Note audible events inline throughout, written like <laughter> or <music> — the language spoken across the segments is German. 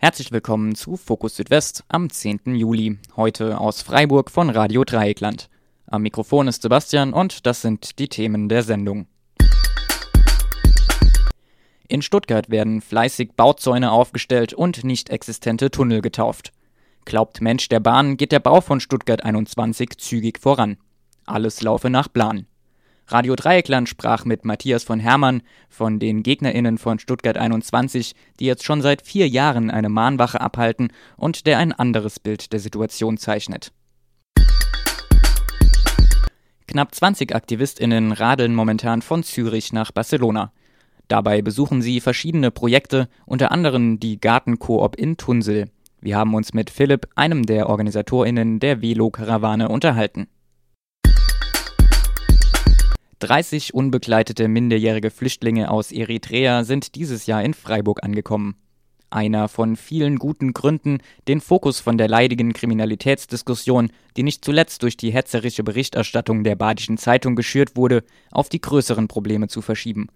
Herzlich willkommen zu Fokus Südwest am 10. Juli. Heute aus Freiburg von Radio Dreieckland. Am Mikrofon ist Sebastian und das sind die Themen der Sendung. In Stuttgart werden fleißig Bauzäune aufgestellt und nicht existente Tunnel getauft. Glaubt Mensch der Bahn, geht der Bau von Stuttgart 21 zügig voran. Alles laufe nach Plan. Radio Dreieckland sprach mit Matthias von Hermann von den GegnerInnen von Stuttgart 21, die jetzt schon seit vier Jahren eine Mahnwache abhalten und der ein anderes Bild der Situation zeichnet. Knapp 20 AktivistInnen radeln momentan von Zürich nach Barcelona. Dabei besuchen sie verschiedene Projekte, unter anderem die Gartenkoop in Tunsel. Wir haben uns mit Philipp, einem der OrganisatorInnen der Velo-Karawane, unterhalten. 30 unbegleitete minderjährige Flüchtlinge aus Eritrea sind dieses Jahr in Freiburg angekommen. Einer von vielen guten Gründen, den Fokus von der leidigen Kriminalitätsdiskussion, die nicht zuletzt durch die hetzerische Berichterstattung der Badischen Zeitung geschürt wurde, auf die größeren Probleme zu verschieben.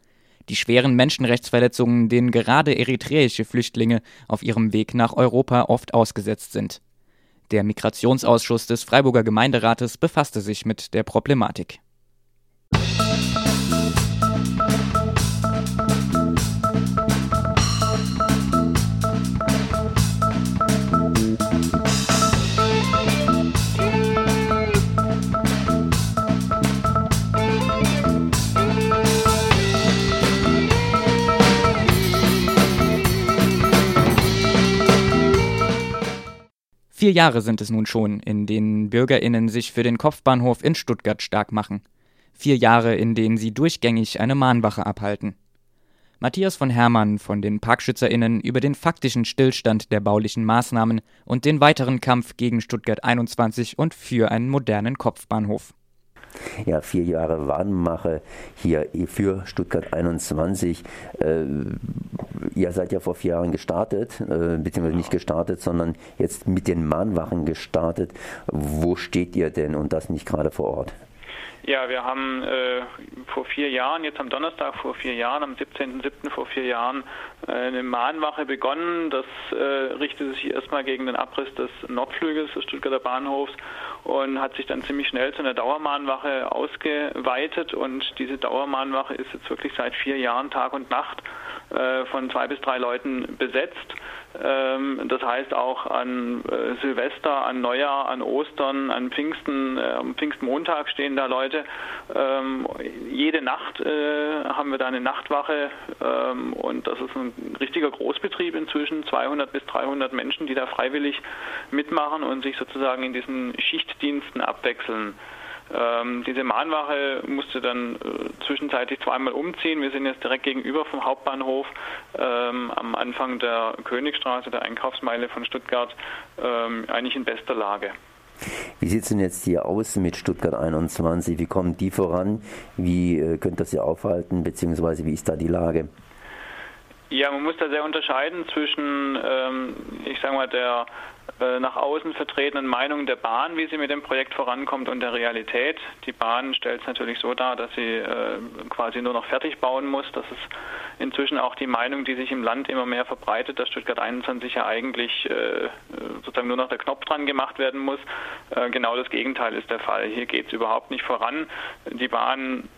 Die schweren Menschenrechtsverletzungen, denen gerade eritreische Flüchtlinge auf ihrem Weg nach Europa oft ausgesetzt sind. Der Migrationsausschuss des Freiburger Gemeinderates befasste sich mit der Problematik. Vier Jahre sind es nun schon, in denen BürgerInnen sich für den Kopfbahnhof in Stuttgart stark machen. Vier Jahre, in denen sie durchgängig eine Mahnwache abhalten. Matthias von Hermann von den ParkschützerInnen über den faktischen Stillstand der baulichen Maßnahmen und den weiteren Kampf gegen Stuttgart 21 und für einen modernen Kopfbahnhof. Ja, vier Jahre Warnmache hier für Stuttgart 21. Äh, ihr seid ja vor vier Jahren gestartet, äh, beziehungsweise nicht gestartet, sondern jetzt mit den Mahnwachen gestartet. Wo steht ihr denn und das nicht gerade vor Ort? Ja, wir haben äh, vor vier Jahren, jetzt am Donnerstag vor vier Jahren, am 17.07. vor vier Jahren, äh, eine Mahnwache begonnen. Das äh, richtete sich erstmal gegen den Abriss des Nordflügels des Stuttgarter Bahnhofs und hat sich dann ziemlich schnell zu einer Dauermahnwache ausgeweitet. Und diese Dauermahnwache ist jetzt wirklich seit vier Jahren Tag und Nacht äh, von zwei bis drei Leuten besetzt. Ähm, das heißt auch an äh, Silvester, an Neujahr, an Ostern, an Pfingsten, äh, am Pfingstmontag stehen da Leute. Ähm, jede Nacht äh, haben wir da eine Nachtwache ähm, und das ist ein richtiger Großbetrieb inzwischen, 200 bis 300 Menschen, die da freiwillig mitmachen und sich sozusagen in diesen Schichtdiensten abwechseln. Ähm, diese Mahnwache musste dann äh, zwischenzeitlich zweimal umziehen. Wir sind jetzt direkt gegenüber vom Hauptbahnhof ähm, am Anfang der Königstraße, der Einkaufsmeile von Stuttgart, ähm, eigentlich in bester Lage. Wie sieht es denn jetzt hier aus mit Stuttgart 21? Wie kommen die voran? Wie äh, könnt ihr sie aufhalten, beziehungsweise wie ist da die Lage? Ja, man muss da sehr unterscheiden zwischen, ähm, ich sage mal, der nach außen vertretenen Meinung der Bahn, wie sie mit dem Projekt vorankommt und der Realität. Die Bahn stellt es natürlich so dar, dass sie äh, quasi nur noch fertig bauen muss. Das ist inzwischen auch die Meinung, die sich im Land immer mehr verbreitet, dass Stuttgart 21 ja eigentlich äh, sozusagen nur noch der Knopf dran gemacht werden muss. Äh, genau das Gegenteil ist der Fall. Hier geht es überhaupt nicht voran. Die Bahn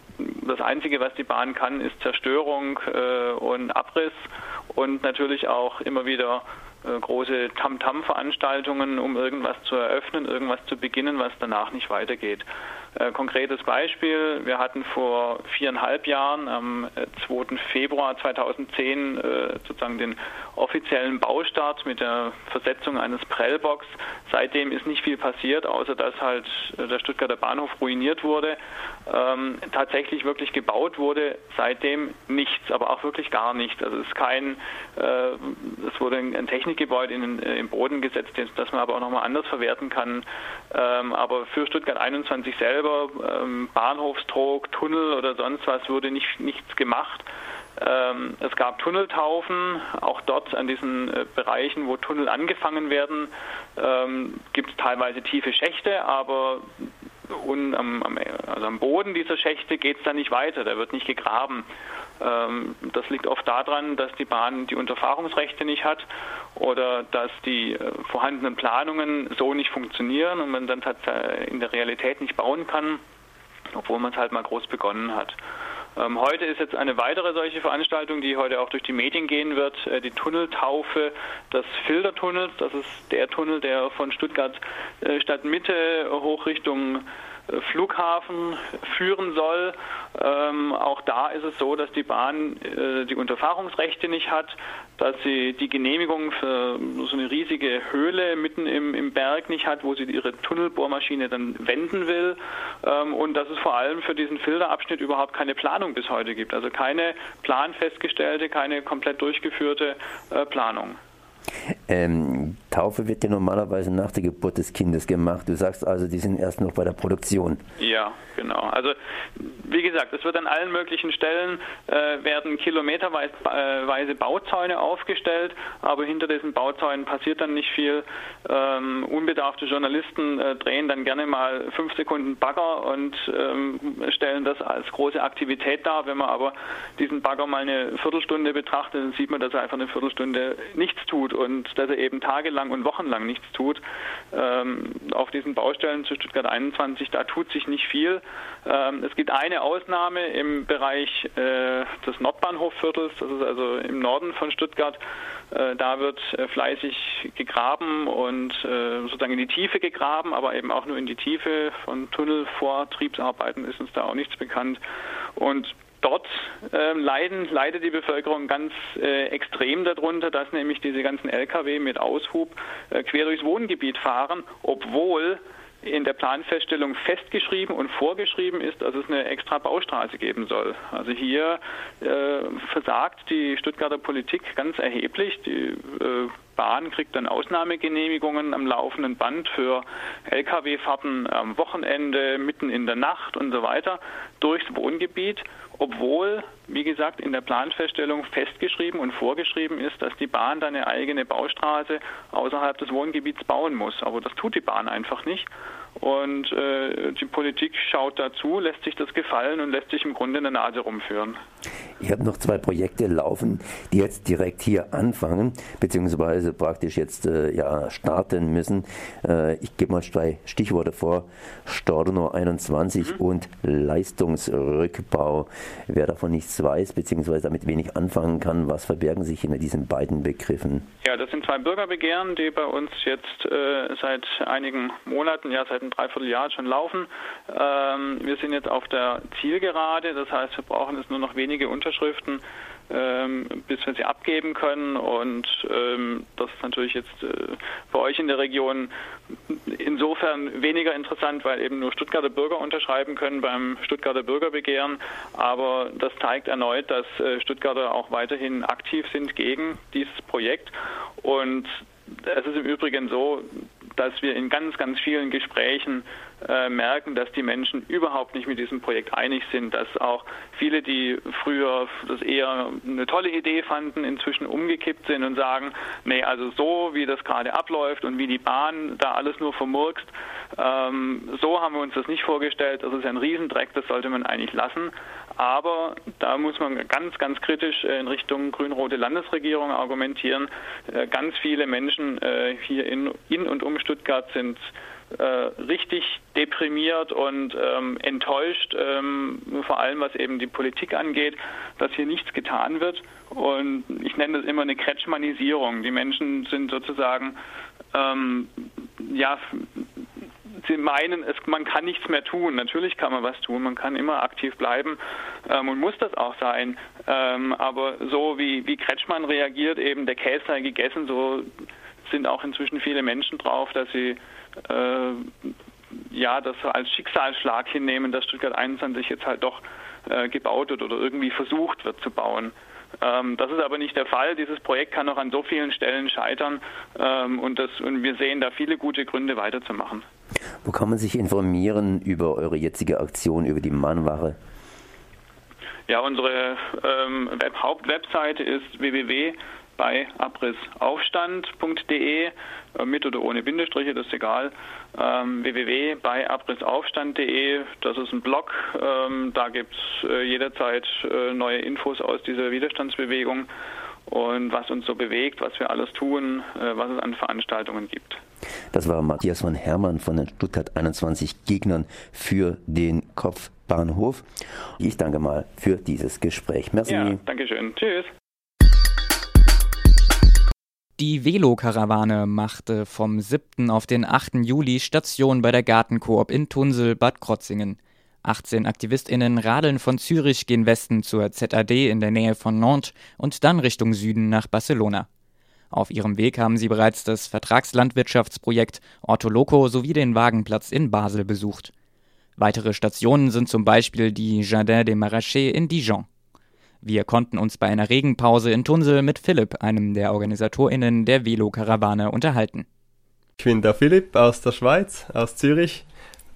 das Einzige, was die Bahn kann, ist Zerstörung äh, und Abriss und natürlich auch immer wieder äh, große Tam-Tam-Veranstaltungen, um irgendwas zu eröffnen, irgendwas zu beginnen, was danach nicht weitergeht. Äh, konkretes Beispiel, wir hatten vor viereinhalb Jahren, am 2. Äh, Februar 2010, äh, sozusagen den offiziellen Baustart mit der Versetzung eines Prellbox. Seitdem ist nicht viel passiert, außer dass halt der Stuttgarter Bahnhof ruiniert wurde. Ähm, tatsächlich wirklich gebaut wurde seitdem nichts, aber auch wirklich gar nichts. Also es ist kein, es wurde ein Technikgebäude in den, im Boden gesetzt, das man aber auch nochmal anders verwerten kann. Ähm, aber für Stuttgart 21 selber, ähm, Bahnhofstrog, Tunnel oder sonst was, wurde nicht, nichts gemacht. Ähm, es gab Tunneltaufen, auch dort an diesen äh, Bereichen, wo Tunnel angefangen werden, ähm, gibt es teilweise tiefe Schächte, aber und am, am, also am Boden dieser Schächte geht es dann nicht weiter, da wird nicht gegraben. Ähm, das liegt oft daran, dass die Bahn die Unterfahrungsrechte nicht hat oder dass die äh, vorhandenen Planungen so nicht funktionieren und man dann in der Realität nicht bauen kann, obwohl man es halt mal groß begonnen hat. Ähm, heute ist jetzt eine weitere solche Veranstaltung, die heute auch durch die Medien gehen wird, äh, die Tunneltaufe des Filtertunnels. Das ist der Tunnel, der von Stuttgart äh, Stadtmitte hoch Richtung Flughafen führen soll. Ähm, auch da ist es so, dass die Bahn äh, die Unterfahrungsrechte nicht hat, dass sie die Genehmigung für so eine riesige Höhle mitten im, im Berg nicht hat, wo sie ihre Tunnelbohrmaschine dann wenden will ähm, und dass es vor allem für diesen Filterabschnitt überhaupt keine Planung bis heute gibt. Also keine planfestgestellte, keine komplett durchgeführte äh, Planung. Ähm, Taufe wird ja normalerweise nach der Geburt des Kindes gemacht. Du sagst also, die sind erst noch bei der Produktion. Ja, genau. Also wie gesagt, es wird an allen möglichen Stellen äh, werden kilometerweise Bauzäune aufgestellt, aber hinter diesen Bauzäunen passiert dann nicht viel. Ähm, unbedarfte Journalisten äh, drehen dann gerne mal fünf Sekunden Bagger und ähm, stellen das als große Aktivität dar. Wenn man aber diesen Bagger mal eine Viertelstunde betrachtet, dann sieht man, dass er einfach eine Viertelstunde nichts tut und dass er eben tagelang und wochenlang nichts tut. Ähm, auf diesen Baustellen zu Stuttgart 21, da tut sich nicht viel. Ähm, es gibt eine Ausnahme im Bereich äh, des Nordbahnhofviertels, das ist also im Norden von Stuttgart. Äh, da wird äh, fleißig gegraben und äh, sozusagen in die Tiefe gegraben, aber eben auch nur in die Tiefe. Von Tunnelvortriebsarbeiten ist uns da auch nichts bekannt. Und dort äh, leiden, leidet die Bevölkerung ganz äh, extrem darunter, dass nämlich diese ganzen Lkw mit Aushub äh, quer durchs Wohngebiet fahren, obwohl in der Planfeststellung festgeschrieben und vorgeschrieben ist, dass es eine extra Baustraße geben soll. Also hier äh, versagt die Stuttgarter Politik ganz erheblich. Die äh, Bahn kriegt dann Ausnahmegenehmigungen am laufenden Band für Lkw-Fahrten am Wochenende, mitten in der Nacht und so weiter durchs Wohngebiet obwohl, wie gesagt, in der Planfeststellung festgeschrieben und vorgeschrieben ist, dass die Bahn dann eine eigene Baustraße außerhalb des Wohngebiets bauen muss. Aber das tut die Bahn einfach nicht. Und äh, die Politik schaut dazu, lässt sich das gefallen und lässt sich im Grunde in der Nase rumführen. Ich habe noch zwei Projekte laufen, die jetzt direkt hier anfangen, beziehungsweise praktisch jetzt äh, ja, starten müssen. Äh, ich gebe mal zwei Stichworte vor. Storno 21 mhm. und Leistungsrückbau. Wer davon nichts weiß, beziehungsweise damit wenig anfangen kann, was verbergen sich hinter diesen beiden Begriffen? Ja, das sind zwei Bürgerbegehren, die bei uns jetzt äh, seit einigen Monaten, ja seit einem Dreivierteljahr schon laufen. Ähm, wir sind jetzt auf der Zielgerade, das heißt, wir brauchen jetzt nur noch wenige Unterschriften, ähm, bis wir sie abgeben können. Und ähm, das ist natürlich jetzt äh, bei euch in der Region insofern weniger interessant, weil eben nur Stuttgarter Bürger unterschreiben können beim Stuttgarter Bürgerbegehren. Aber das zeigt erneut, dass äh, Stuttgarter auch weiterhin aktiv sind gegen dieses Projekt. Und es ist im Übrigen so, dass wir in ganz, ganz vielen Gesprächen äh, merken, dass die Menschen überhaupt nicht mit diesem Projekt einig sind, dass auch viele, die früher das eher eine tolle Idee fanden, inzwischen umgekippt sind und sagen, nee, also so wie das gerade abläuft und wie die Bahn da alles nur vermurkst, ähm, so haben wir uns das nicht vorgestellt, das ist ein Riesendreck, das sollte man eigentlich lassen. Aber da muss man ganz, ganz kritisch in Richtung grün-rote Landesregierung argumentieren. Äh, ganz viele Menschen äh, hier in, in und um Stuttgart sind richtig deprimiert und ähm, enttäuscht, ähm, vor allem was eben die Politik angeht, dass hier nichts getan wird. Und ich nenne das immer eine Kretschmanisierung. Die Menschen sind sozusagen ähm, ja Sie meinen, es, man kann nichts mehr tun. Natürlich kann man was tun, man kann immer aktiv bleiben ähm, und muss das auch sein. Ähm, aber so wie, wie Kretschmann reagiert, eben der Käse sei gegessen, so sind auch inzwischen viele Menschen drauf, dass sie äh, ja das als Schicksalsschlag hinnehmen, dass Stuttgart 21 jetzt halt doch äh, gebaut wird oder irgendwie versucht wird zu bauen. Ähm, das ist aber nicht der Fall. Dieses Projekt kann noch an so vielen Stellen scheitern ähm, und, das, und wir sehen da viele gute Gründe weiterzumachen. Wo kann man sich informieren über eure jetzige Aktion, über die Mahnwache? Ja, unsere ähm, Web Hauptwebseite ist www bei abrissaufstand.de äh, mit oder ohne Bindestriche, das ist egal. Ähm, www bei abrissaufstand.de, das ist ein Blog, ähm, da gibt es äh, jederzeit äh, neue Infos aus dieser Widerstandsbewegung und was uns so bewegt, was wir alles tun, äh, was es an Veranstaltungen gibt. Das war Matthias von Hermann von den Stuttgart 21 Gegnern für den Kopfbahnhof. Ich danke mal für dieses Gespräch. Merci. Ja, danke schön. Tschüss. Die Velokarawane machte vom 7. auf den 8. Juli Station bei der Gartenkoop in Tunsel, Bad Krotzingen. 18 AktivistInnen radeln von Zürich gen Westen zur ZAD in der Nähe von Nantes und dann Richtung Süden nach Barcelona. Auf ihrem Weg haben sie bereits das Vertragslandwirtschaftsprojekt Ortoloco sowie den Wagenplatz in Basel besucht. Weitere Stationen sind zum Beispiel die Jardin des Marachais in Dijon. Wir konnten uns bei einer Regenpause in Tunsel mit Philipp, einem der OrganisatorInnen der Velo-Karawane, unterhalten. Ich bin der Philipp aus der Schweiz, aus Zürich.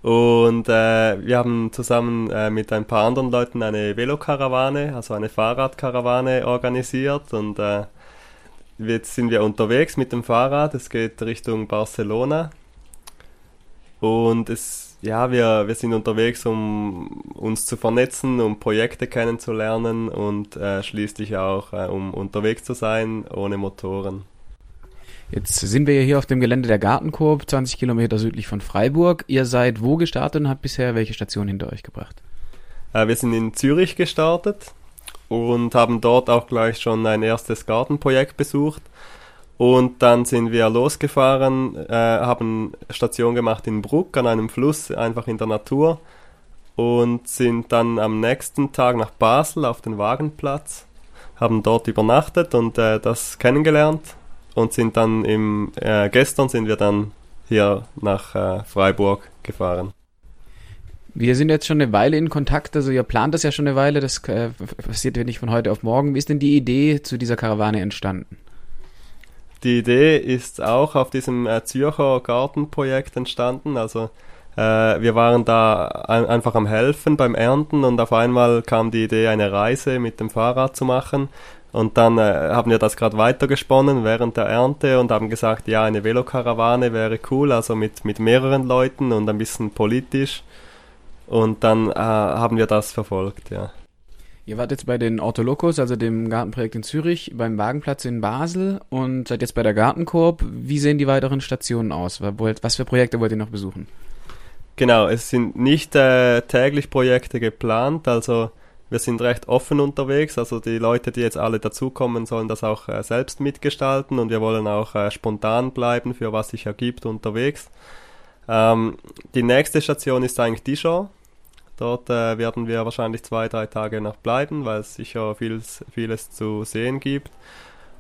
Und äh, wir haben zusammen äh, mit ein paar anderen Leuten eine Velokarawane, also eine Fahrradkarawane organisiert. Und äh, jetzt sind wir unterwegs mit dem Fahrrad. Es geht Richtung Barcelona. Und es ja, wir, wir sind unterwegs, um uns zu vernetzen, um Projekte kennenzulernen und äh, schließlich auch, äh, um unterwegs zu sein ohne Motoren. Jetzt sind wir hier auf dem Gelände der Gartenkorb, 20 Kilometer südlich von Freiburg. Ihr seid wo gestartet und habt bisher welche Station hinter euch gebracht? Äh, wir sind in Zürich gestartet und haben dort auch gleich schon ein erstes Gartenprojekt besucht. Und dann sind wir losgefahren, äh, haben Station gemacht in Bruck an einem Fluss, einfach in der Natur. Und sind dann am nächsten Tag nach Basel auf den Wagenplatz, haben dort übernachtet und äh, das kennengelernt. Und sind dann im, äh, gestern sind wir dann hier nach äh, Freiburg gefahren. Wir sind jetzt schon eine Weile in Kontakt, also ihr plant das ja schon eine Weile, das äh, passiert ja nicht von heute auf morgen. Wie ist denn die Idee zu dieser Karawane entstanden? Die Idee ist auch auf diesem äh, Zürcher Gartenprojekt entstanden. Also äh, wir waren da ein, einfach am Helfen beim Ernten und auf einmal kam die Idee, eine Reise mit dem Fahrrad zu machen. Und dann äh, haben wir das gerade weitergesponnen während der Ernte und haben gesagt, ja, eine Velokarawane wäre cool, also mit, mit mehreren Leuten und ein bisschen politisch. Und dann äh, haben wir das verfolgt, ja. Ihr wart jetzt bei den Ortolokos, also dem Gartenprojekt in Zürich, beim Wagenplatz in Basel und seid jetzt bei der Gartenkorb. Wie sehen die weiteren Stationen aus? Was für Projekte wollt ihr noch besuchen? Genau, es sind nicht äh, täglich Projekte geplant, also wir sind recht offen unterwegs, also die Leute, die jetzt alle dazukommen, sollen das auch äh, selbst mitgestalten und wir wollen auch äh, spontan bleiben, für was sich ergibt unterwegs. Ähm, die nächste Station ist eigentlich Dijon, Dort äh, werden wir wahrscheinlich zwei, drei Tage noch bleiben, weil es sicher vieles, vieles zu sehen gibt.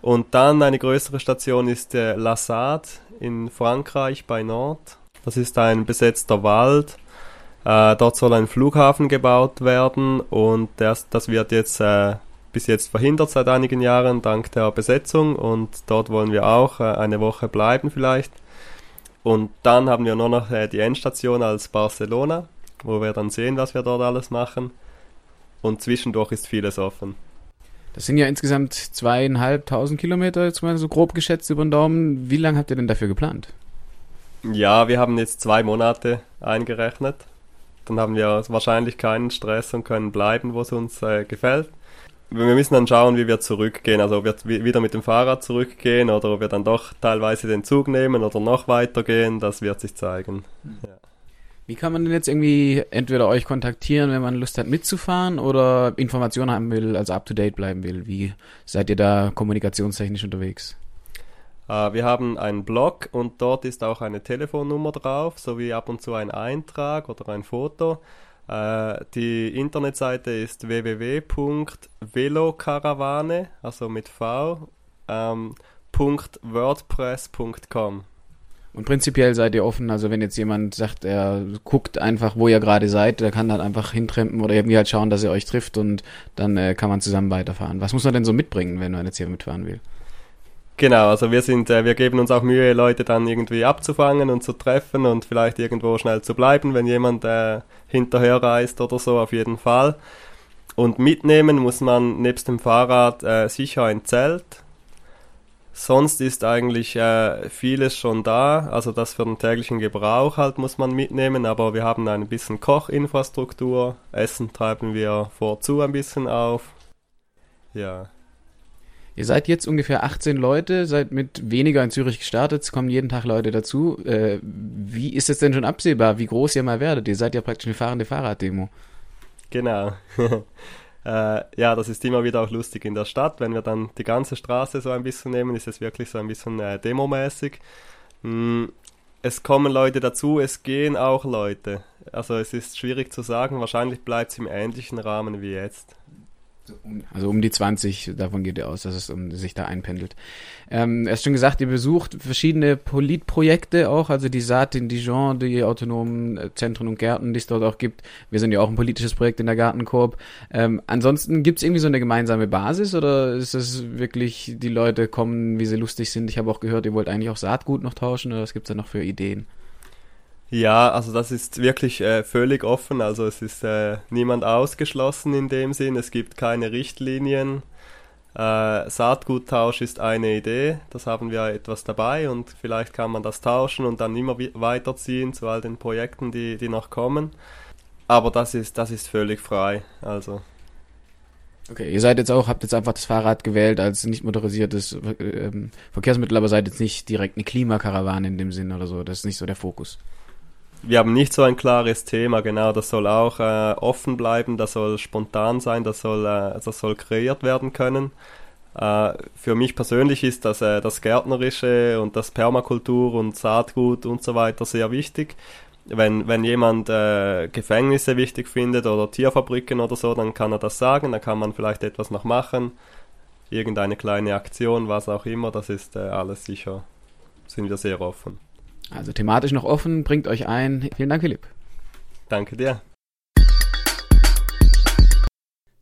Und dann eine größere Station ist äh, La Sade in Frankreich bei Nantes. Das ist ein besetzter Wald. Äh, dort soll ein Flughafen gebaut werden und das, das wird jetzt äh, bis jetzt verhindert seit einigen Jahren dank der Besetzung und dort wollen wir auch äh, eine Woche bleiben vielleicht. Und dann haben wir nur noch äh, die Endstation als Barcelona wo wir dann sehen, was wir dort alles machen. Und zwischendurch ist vieles offen. Das sind ja insgesamt zweieinhalbtausend Kilometer, jetzt mal so grob geschätzt über den Daumen. Wie lange habt ihr denn dafür geplant? Ja, wir haben jetzt zwei Monate eingerechnet. Dann haben wir wahrscheinlich keinen Stress und können bleiben, wo es uns äh, gefällt. Wir müssen dann schauen, wie wir zurückgehen. Also ob wir wieder mit dem Fahrrad zurückgehen oder ob wir dann doch teilweise den Zug nehmen oder noch weitergehen, das wird sich zeigen. Mhm. Ja. Wie kann man denn jetzt irgendwie entweder euch kontaktieren, wenn man Lust hat mitzufahren oder Informationen haben will, also up to date bleiben will? Wie seid ihr da kommunikationstechnisch unterwegs? Äh, wir haben einen Blog und dort ist auch eine Telefonnummer drauf, sowie ab und zu ein Eintrag oder ein Foto. Äh, die Internetseite ist www.velokarawane, also mit V, ähm, .wordpress.com. Und prinzipiell seid ihr offen, also wenn jetzt jemand sagt, er guckt einfach, wo ihr gerade seid, der kann dann einfach hintrempen oder irgendwie halt schauen, dass er euch trifft und dann äh, kann man zusammen weiterfahren. Was muss man denn so mitbringen, wenn man jetzt hier mitfahren will? Genau, also wir sind, äh, wir geben uns auch Mühe, Leute dann irgendwie abzufangen und zu treffen und vielleicht irgendwo schnell zu bleiben, wenn jemand äh, hinterher reist oder so, auf jeden Fall. Und mitnehmen muss man nebst dem Fahrrad äh, sicher ein Zelt. Sonst ist eigentlich äh, vieles schon da, also das für den täglichen Gebrauch halt muss man mitnehmen, aber wir haben ein bisschen Kochinfrastruktur, Essen treiben wir vorzu ein bisschen auf. Ja. Ihr seid jetzt ungefähr 18 Leute, seid mit weniger in Zürich gestartet, es kommen jeden Tag Leute dazu. Äh, wie ist es denn schon absehbar, wie groß ihr mal werdet? Ihr seid ja praktisch eine fahrende Fahrraddemo. Genau. <laughs> äh, ja, das ist immer wieder auch lustig in der Stadt. Wenn wir dann die ganze Straße so ein bisschen nehmen, ist es wirklich so ein bisschen äh, demomäßig. Mm, es kommen Leute dazu, es gehen auch Leute. Also es ist schwierig zu sagen, wahrscheinlich bleibt es im ähnlichen Rahmen wie jetzt. Also um die 20, davon geht ihr aus, dass es um, sich da einpendelt. Ähm, er hast schon gesagt, ihr besucht verschiedene Politprojekte auch, also die Saat in Dijon, die autonomen äh, Zentren und Gärten, die es dort auch gibt. Wir sind ja auch ein politisches Projekt in der Gartenkorb. Ähm, ansonsten gibt es irgendwie so eine gemeinsame Basis oder ist es wirklich, die Leute kommen, wie sie lustig sind? Ich habe auch gehört, ihr wollt eigentlich auch Saatgut noch tauschen oder was gibt es da noch für Ideen? Ja, also das ist wirklich äh, völlig offen. Also es ist äh, niemand ausgeschlossen in dem Sinn. Es gibt keine Richtlinien. Äh, Saatguttausch ist eine Idee. Das haben wir etwas dabei und vielleicht kann man das tauschen und dann immer weiterziehen zu all den Projekten, die, die noch kommen. Aber das ist, das ist völlig frei. Also. Okay, ihr seid jetzt auch, habt jetzt einfach das Fahrrad gewählt als nicht motorisiertes äh, Verkehrsmittel, aber seid jetzt nicht direkt eine Klimakarawane in dem Sinn oder so. Das ist nicht so der Fokus wir haben nicht so ein klares Thema, genau, das soll auch äh, offen bleiben, das soll spontan sein, das soll, äh, das soll kreiert werden können. Äh, für mich persönlich ist das, äh, das Gärtnerische und das Permakultur und Saatgut und so weiter sehr wichtig. Wenn, wenn jemand äh, Gefängnisse wichtig findet oder Tierfabriken oder so, dann kann er das sagen, dann kann man vielleicht etwas noch machen, irgendeine kleine Aktion, was auch immer, das ist äh, alles sicher, sind wir sehr offen. Also thematisch noch offen, bringt euch ein. Vielen Dank, Philipp. Danke dir.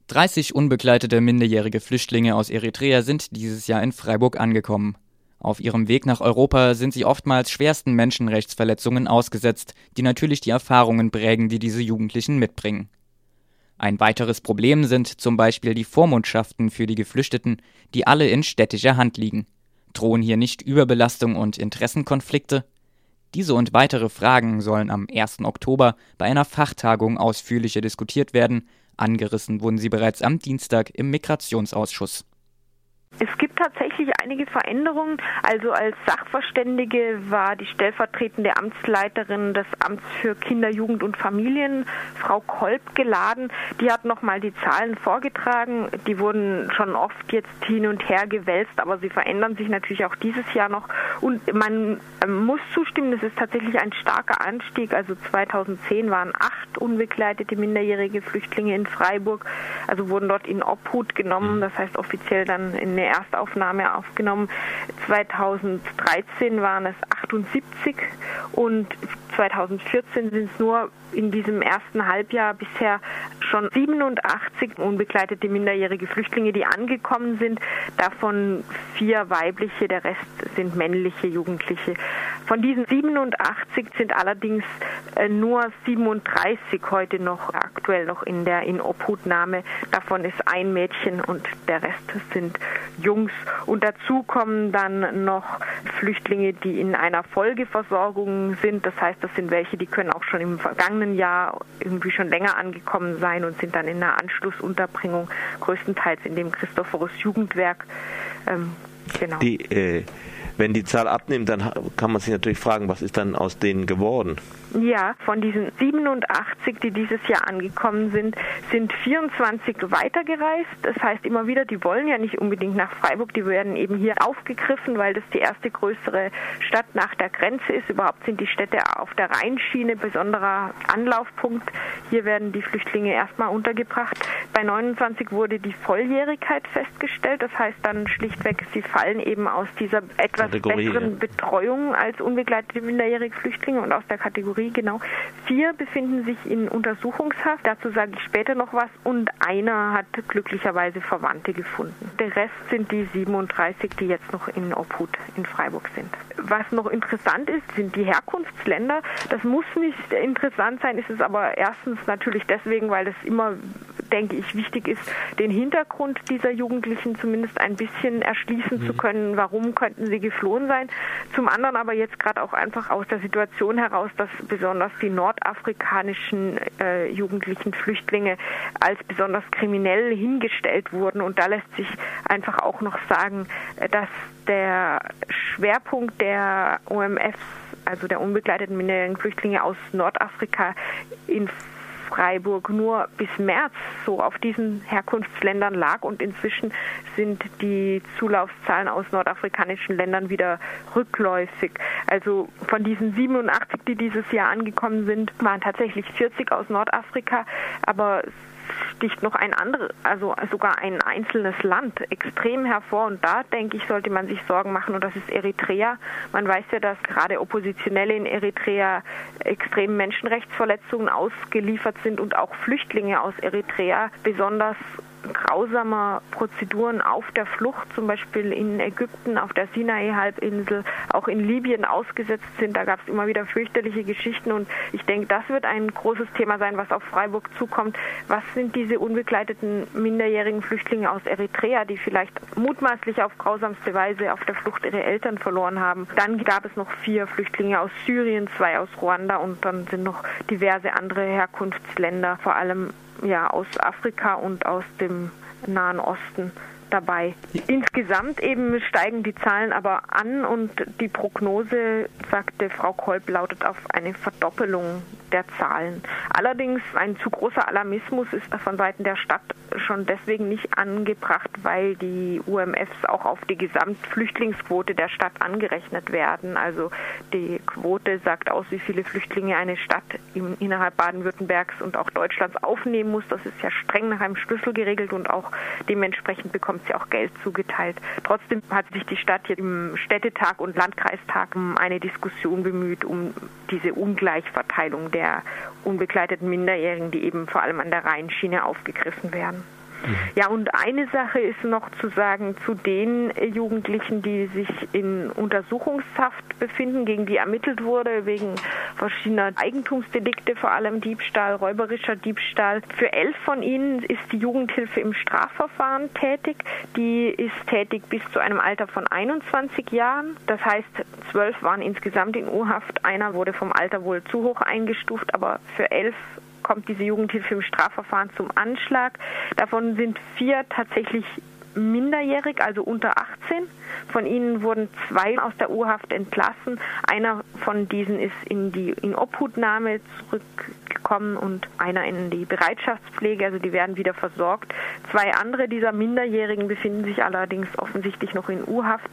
30 unbegleitete minderjährige Flüchtlinge aus Eritrea sind dieses Jahr in Freiburg angekommen. Auf ihrem Weg nach Europa sind sie oftmals schwersten Menschenrechtsverletzungen ausgesetzt, die natürlich die Erfahrungen prägen, die diese Jugendlichen mitbringen. Ein weiteres Problem sind zum Beispiel die Vormundschaften für die Geflüchteten, die alle in städtischer Hand liegen. Drohen hier nicht Überbelastung und Interessenkonflikte? Diese und weitere Fragen sollen am 1. Oktober bei einer Fachtagung ausführlicher diskutiert werden. Angerissen wurden sie bereits am Dienstag im Migrationsausschuss. Es gibt tatsächlich einige Veränderungen. Also als Sachverständige war die stellvertretende Amtsleiterin des Amts für Kinder, Jugend und Familien, Frau Kolb, geladen. Die hat nochmal die Zahlen vorgetragen. Die wurden schon oft jetzt hin und her gewälzt, aber sie verändern sich natürlich auch dieses Jahr noch. Und man muss zustimmen, es ist tatsächlich ein starker Anstieg. Also 2010 waren acht unbegleitete minderjährige Flüchtlinge in Freiburg, also wurden dort in Obhut genommen. Das heißt offiziell dann in eine Erstaufnahme aufgenommen. 2013 waren es 78 und 2014 sind es nur in diesem ersten Halbjahr bisher schon 87 unbegleitete minderjährige Flüchtlinge, die angekommen sind. Davon vier weibliche, der Rest sind männliche Jugendliche. Von diesen 87 sind allerdings äh, nur 37 heute noch aktuell noch in der Inobhutnahme. Davon ist ein Mädchen und der Rest sind Jungs. Und dazu kommen dann noch Flüchtlinge, die in einer Folgeversorgung sind. Das heißt, das sind welche, die können auch schon im vergangenen Jahr irgendwie schon länger angekommen sein und sind dann in einer Anschlussunterbringung, größtenteils in dem Christophorus Jugendwerk. Ähm, genau. Die, äh wenn die Zahl abnimmt, dann kann man sich natürlich fragen, was ist dann aus denen geworden? Ja, von diesen 87, die dieses Jahr angekommen sind, sind 24 weitergereist. Das heißt immer wieder, die wollen ja nicht unbedingt nach Freiburg, die werden eben hier aufgegriffen, weil das die erste größere Stadt nach der Grenze ist. Überhaupt sind die Städte auf der Rheinschiene besonderer Anlaufpunkt. Hier werden die Flüchtlinge erstmal untergebracht. Bei 29 wurde die Volljährigkeit festgestellt. Das heißt dann schlichtweg, sie fallen eben aus dieser etwas Kategorie, besseren ja. Betreuung als unbegleitete minderjährige Flüchtlinge und aus der Kategorie genau. Vier befinden sich in Untersuchungshaft. Dazu sage ich später noch was. Und einer hat glücklicherweise Verwandte gefunden. Der Rest sind die 37, die jetzt noch in Obhut in Freiburg sind. Was noch interessant ist, sind die Herkunftsländer. Das muss nicht interessant sein, ist es aber erstens natürlich deswegen, weil es immer denke ich, wichtig ist, den Hintergrund dieser Jugendlichen zumindest ein bisschen erschließen mhm. zu können. Warum könnten sie geflohen sein? Zum anderen aber jetzt gerade auch einfach aus der Situation heraus, dass besonders die nordafrikanischen äh, jugendlichen Flüchtlinge als besonders kriminell hingestellt wurden. Und da lässt sich einfach auch noch sagen, dass der Schwerpunkt der OMFs, also der unbegleiteten minderjährigen Flüchtlinge aus Nordafrika, in Freiburg nur bis März so auf diesen Herkunftsländern lag und inzwischen sind die Zulaufszahlen aus nordafrikanischen Ländern wieder rückläufig. Also von diesen 87, die dieses Jahr angekommen sind, waren tatsächlich 40 aus Nordafrika, aber sticht noch ein anderes, also sogar ein einzelnes Land extrem hervor. Und da, denke ich, sollte man sich Sorgen machen. Und das ist Eritrea. Man weiß ja, dass gerade Oppositionelle in Eritrea extremen Menschenrechtsverletzungen ausgeliefert sind und auch Flüchtlinge aus Eritrea besonders grausamer Prozeduren auf der Flucht, zum Beispiel in Ägypten, auf der Sinai-Halbinsel, auch in Libyen ausgesetzt sind. Da gab es immer wieder fürchterliche Geschichten und ich denke, das wird ein großes Thema sein, was auf Freiburg zukommt. Was sind diese unbegleiteten minderjährigen Flüchtlinge aus Eritrea, die vielleicht mutmaßlich auf grausamste Weise auf der Flucht ihre Eltern verloren haben? Dann gab es noch vier Flüchtlinge aus Syrien, zwei aus Ruanda und dann sind noch diverse andere Herkunftsländer, vor allem ja, aus Afrika und aus dem Nahen Osten dabei. Insgesamt eben steigen die Zahlen aber an und die Prognose, sagte Frau Kolb, lautet auf eine Verdoppelung der Zahlen. Allerdings ein zu großer Alarmismus ist von Seiten der Stadt schon deswegen nicht angebracht, weil die UMFs auch auf die Gesamtflüchtlingsquote der Stadt angerechnet werden. Also die Quote sagt aus, wie viele Flüchtlinge eine Stadt im, innerhalb Baden-Württembergs und auch Deutschlands aufnehmen muss. Das ist ja streng nach einem Schlüssel geregelt und auch dementsprechend bekommt sie auch Geld zugeteilt. Trotzdem hat sich die Stadt hier im Städtetag und Landkreistag eine Diskussion bemüht, um diese Ungleichverteilung der unbegleiteten Minderjährigen, die eben vor allem an der Rheinschiene aufgegriffen werden. Ja, und eine Sache ist noch zu sagen zu den Jugendlichen, die sich in Untersuchungshaft befinden, gegen die ermittelt wurde wegen verschiedener Eigentumsdelikte, vor allem Diebstahl, räuberischer Diebstahl. Für elf von ihnen ist die Jugendhilfe im Strafverfahren tätig. Die ist tätig bis zu einem Alter von 21 Jahren. Das heißt, zwölf waren insgesamt in Urhaft. Einer wurde vom Alter wohl zu hoch eingestuft, aber für elf kommt diese Jugendhilfe im Strafverfahren zum Anschlag. Davon sind vier tatsächlich minderjährig, also unter 18. Von ihnen wurden zwei aus der Urhaft entlassen. Einer von diesen ist in die in Obhutnahme zurückgekommen und einer in die Bereitschaftspflege, also die werden wieder versorgt. Zwei andere dieser Minderjährigen befinden sich allerdings offensichtlich noch in Urhaft.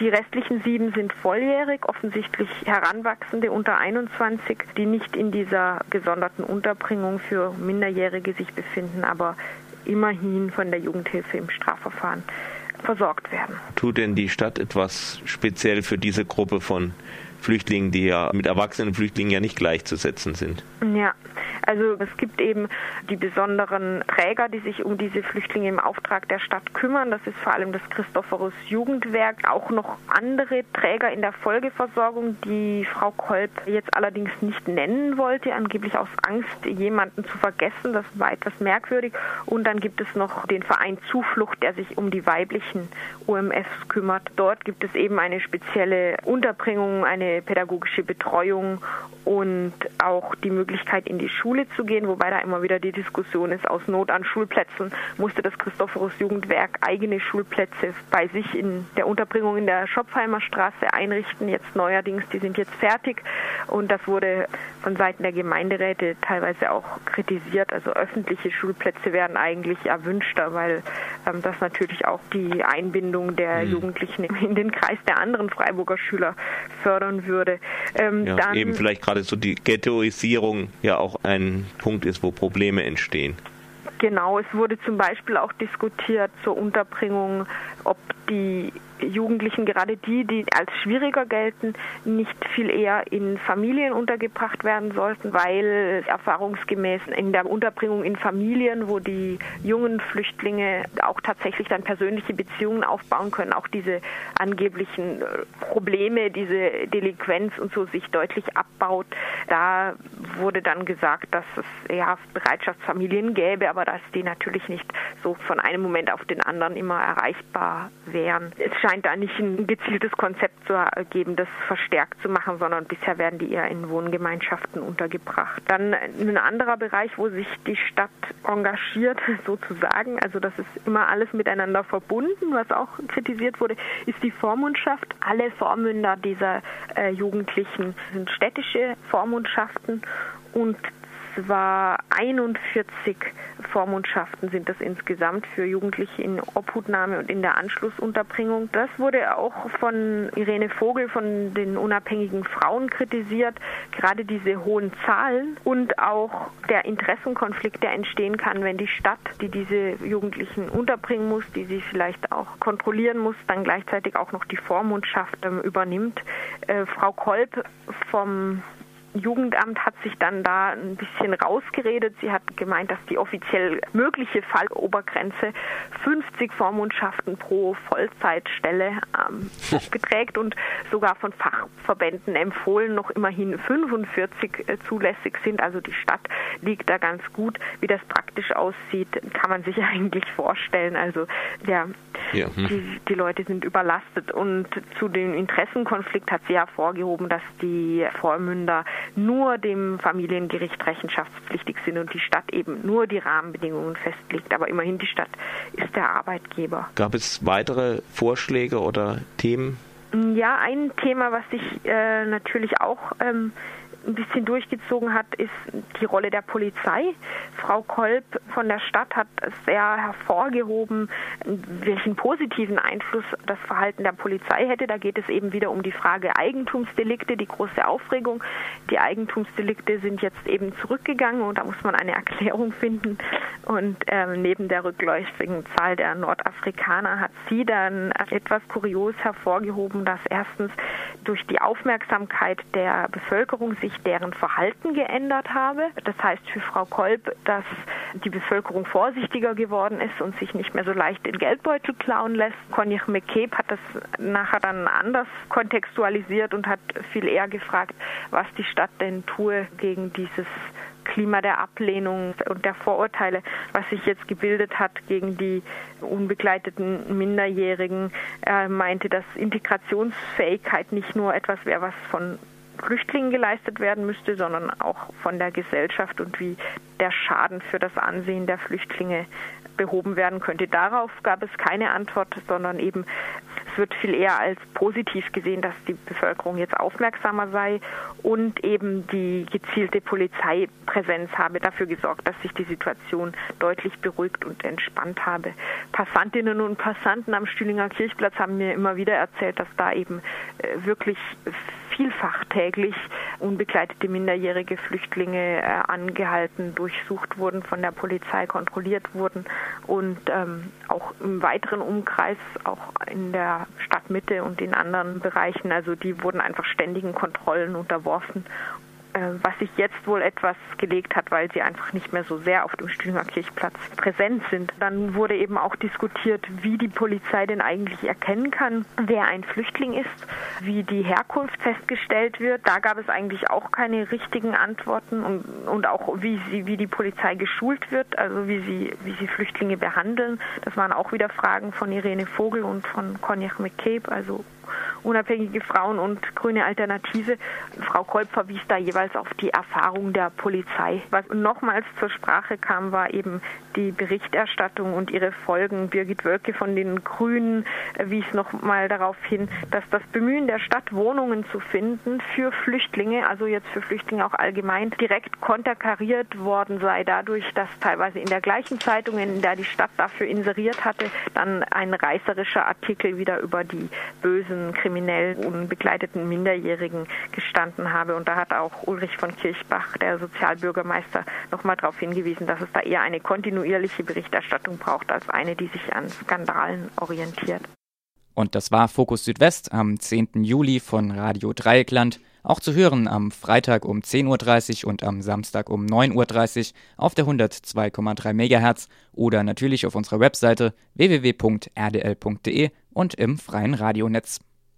Die restlichen sieben sind volljährig, offensichtlich Heranwachsende unter 21, die nicht in dieser gesonderten Unterbringung für Minderjährige sich befinden, aber immerhin von der Jugendhilfe im Strafverfahren versorgt werden. Tut denn die Stadt etwas speziell für diese Gruppe von Flüchtlingen, die ja mit erwachsenen Flüchtlingen ja nicht gleichzusetzen sind? Ja, also es gibt eben die besonderen Träger, die sich um diese Flüchtlinge im Auftrag der Stadt kümmern. Das ist vor allem das Christophorus Jugendwerk. Auch noch andere Träger in der Folgeversorgung, die Frau Kolb jetzt allerdings nicht nennen wollte, angeblich aus Angst, jemanden zu vergessen. Das war etwas merkwürdig. Und dann gibt es noch den Verein Zuflucht, der sich um die weiblichen UMFs kümmert. Dort gibt es eben eine spezielle Unterbringung, eine pädagogische Betreuung und auch die Möglichkeit, in die Schule Schule zu gehen, wobei da immer wieder die Diskussion ist, aus Not an Schulplätzen musste das Christophorus Jugendwerk eigene Schulplätze bei sich in der Unterbringung in der Schopfheimer Straße einrichten. Jetzt neuerdings, die sind jetzt fertig und das wurde von Seiten der Gemeinderäte teilweise auch kritisiert. Also öffentliche Schulplätze werden eigentlich erwünschter, weil ähm, das natürlich auch die Einbindung der mhm. Jugendlichen in den Kreis der anderen Freiburger Schüler fördern würde. Ähm, ja, eben vielleicht gerade so die Ghettoisierung ja auch ein Punkt ist, wo Probleme entstehen. Genau, es wurde zum Beispiel auch diskutiert zur Unterbringung, ob die Jugendlichen, gerade die, die als schwieriger gelten, nicht viel eher in Familien untergebracht werden sollten, weil erfahrungsgemäß in der Unterbringung in Familien, wo die jungen Flüchtlinge auch tatsächlich dann persönliche Beziehungen aufbauen können, auch diese angeblichen äh, Probleme, diese Delinquenz und so sich deutlich abbaut. Da wurde dann gesagt, dass es ja Bereitschaftsfamilien gäbe, aber dass die natürlich nicht so von einem Moment auf den anderen immer erreichbar wären. Es scheint da nicht ein gezieltes Konzept zu geben, das verstärkt zu machen, sondern bisher werden die eher in Wohngemeinschaften untergebracht. Dann ein anderer Bereich, wo sich die Stadt engagiert, <laughs> sozusagen, also das ist immer alles miteinander verbunden, was auch kritisiert wurde, ist die Vormundschaft. Alle Vormünder dieser äh, Jugendlichen sind städtische Vormundschaften und zwar 41 Vormundschaften sind das insgesamt für Jugendliche in Obhutnahme und in der Anschlussunterbringung. Das wurde auch von Irene Vogel von den unabhängigen Frauen kritisiert, gerade diese hohen Zahlen und auch der Interessenkonflikt, der entstehen kann, wenn die Stadt, die diese Jugendlichen unterbringen muss, die sie vielleicht auch kontrollieren muss, dann gleichzeitig auch noch die Vormundschaft ähm, übernimmt. Äh, Frau Kolb vom Jugendamt hat sich dann da ein bisschen rausgeredet. Sie hat gemeint, dass die offiziell mögliche Fallobergrenze 50 Vormundschaften pro Vollzeitstelle ähm, <laughs> beträgt und sogar von Fachverbänden empfohlen noch immerhin 45 äh, zulässig sind. Also die Stadt liegt da ganz gut. Wie das praktisch aussieht, kann man sich <laughs> eigentlich vorstellen. Also ja, ja. Hm. Die, die Leute sind überlastet. Und zu dem Interessenkonflikt hat sie hervorgehoben, dass die Vormünder nur dem Familiengericht rechenschaftspflichtig sind und die Stadt eben nur die Rahmenbedingungen festlegt. Aber immerhin die Stadt ist der Arbeitgeber. Gab es weitere Vorschläge oder Themen? Ja, ein Thema, was sich äh, natürlich auch ähm, ein bisschen durchgezogen hat, ist die Rolle der Polizei. Frau Kolb von der Stadt hat sehr hervorgehoben, welchen positiven Einfluss das Verhalten der Polizei hätte. Da geht es eben wieder um die Frage Eigentumsdelikte, die große Aufregung. Die Eigentumsdelikte sind jetzt eben zurückgegangen und da muss man eine Erklärung finden. Und ähm, neben der rückläufigen Zahl der Nordafrikaner hat sie dann etwas kurios hervorgehoben, dass erstens durch die Aufmerksamkeit der Bevölkerung sich deren Verhalten geändert habe. Das heißt für Frau Kolb, dass die Bevölkerung vorsichtiger geworden ist und sich nicht mehr so leicht den Geldbeutel klauen lässt. Konjach McCabe hat das nachher dann anders kontextualisiert und hat viel eher gefragt, was die Stadt denn tue gegen dieses Klima der Ablehnung und der Vorurteile, was sich jetzt gebildet hat gegen die unbegleiteten Minderjährigen. Er meinte, dass Integrationsfähigkeit nicht nur etwas wäre, was von Flüchtlingen geleistet werden müsste, sondern auch von der Gesellschaft und wie der Schaden für das Ansehen der Flüchtlinge behoben werden könnte. Darauf gab es keine Antwort, sondern eben es wird viel eher als positiv gesehen, dass die Bevölkerung jetzt aufmerksamer sei und eben die gezielte Polizeipräsenz habe dafür gesorgt, dass sich die Situation deutlich beruhigt und entspannt habe. Passantinnen und Passanten am Stühlinger Kirchplatz haben mir immer wieder erzählt, dass da eben äh, wirklich vielfach täglich unbegleitete minderjährige Flüchtlinge äh, angehalten, durchsucht wurden, von der Polizei kontrolliert wurden und ähm, auch im weiteren Umkreis, auch in der Stadtmitte und in anderen Bereichen, also die wurden einfach ständigen Kontrollen unterworfen was sich jetzt wohl etwas gelegt hat, weil sie einfach nicht mehr so sehr auf dem Stühlinger Kirchplatz präsent sind. Dann wurde eben auch diskutiert, wie die Polizei denn eigentlich erkennen kann, wer ein Flüchtling ist, wie die Herkunft festgestellt wird. Da gab es eigentlich auch keine richtigen Antworten und, und auch wie sie, wie die Polizei geschult wird, also wie sie, wie sie Flüchtlinge behandeln. Das waren auch wieder Fragen von Irene Vogel und von Konjach McCabe, also Unabhängige Frauen und Grüne Alternative. Frau Kolb verwies da jeweils auf die Erfahrung der Polizei. Was nochmals zur Sprache kam, war eben die Berichterstattung und ihre Folgen. Birgit Wölke von den Grünen wies nochmal darauf hin, dass das Bemühen der Stadt, Wohnungen zu finden für Flüchtlinge, also jetzt für Flüchtlinge auch allgemein, direkt konterkariert worden sei dadurch, dass teilweise in der gleichen Zeitung, in der die Stadt dafür inseriert hatte, dann ein reißerischer Artikel wieder über die bösen, kriminellen, unbegleiteten Minderjährigen gestanden habe. Und da hat auch Ulrich von Kirchbach, der Sozialbürgermeister, nochmal darauf hingewiesen, dass es da eher eine kontinuierliche Berichterstattung braucht als eine, die sich an Skandalen orientiert. Und das war Fokus Südwest am 10. Juli von Radio Dreieckland. Auch zu hören am Freitag um 10.30 Uhr und am Samstag um 9.30 Uhr auf der 102,3 MHz oder natürlich auf unserer Webseite www.rdl.de und im freien Radionetz.